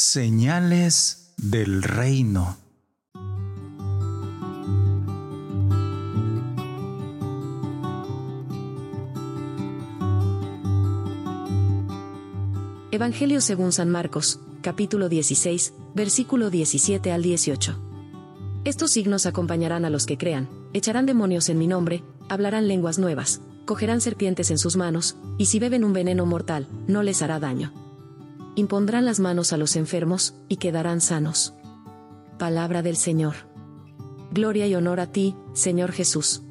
Señales del reino. Evangelio según San Marcos, capítulo 16, versículo 17 al 18. Estos signos acompañarán a los que crean, echarán demonios en mi nombre, hablarán lenguas nuevas, cogerán serpientes en sus manos, y si beben un veneno mortal, no les hará daño impondrán las manos a los enfermos, y quedarán sanos. Palabra del Señor. Gloria y honor a ti, Señor Jesús.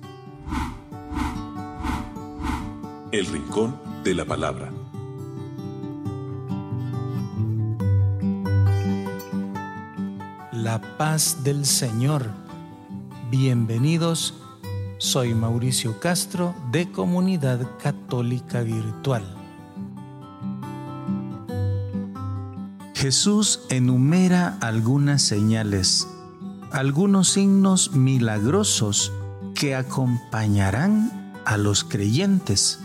El Rincón de la Palabra. La paz del Señor. Bienvenidos, soy Mauricio Castro de Comunidad Católica Virtual. Jesús enumera algunas señales, algunos signos milagrosos que acompañarán a los creyentes.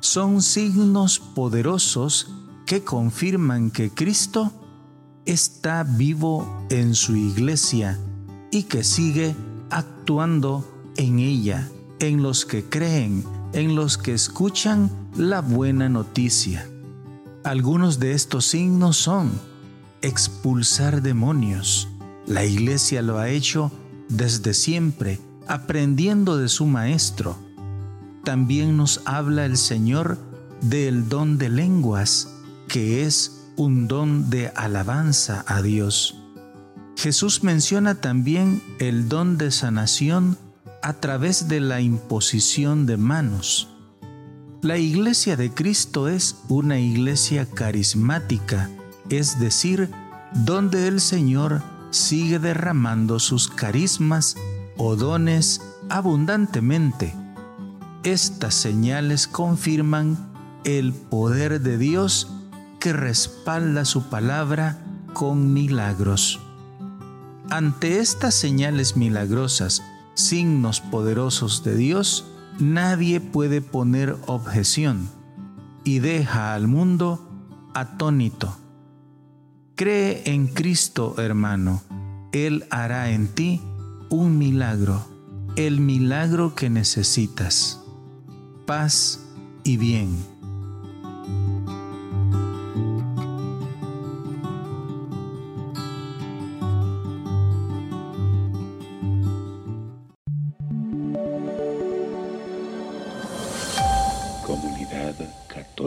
Son signos poderosos que confirman que Cristo está vivo en su iglesia y que sigue actuando en ella, en los que creen, en los que escuchan la buena noticia. Algunos de estos signos son expulsar demonios. La iglesia lo ha hecho desde siempre, aprendiendo de su Maestro. También nos habla el Señor del don de lenguas, que es un don de alabanza a Dios. Jesús menciona también el don de sanación a través de la imposición de manos. La iglesia de Cristo es una iglesia carismática, es decir, donde el Señor sigue derramando sus carismas o dones abundantemente. Estas señales confirman el poder de Dios que respalda su palabra con milagros. Ante estas señales milagrosas, signos poderosos de Dios, nadie puede poner objeción y deja al mundo atónito. Cree en Cristo, hermano. Él hará en ti un milagro, el milagro que necesitas. Paz y bien.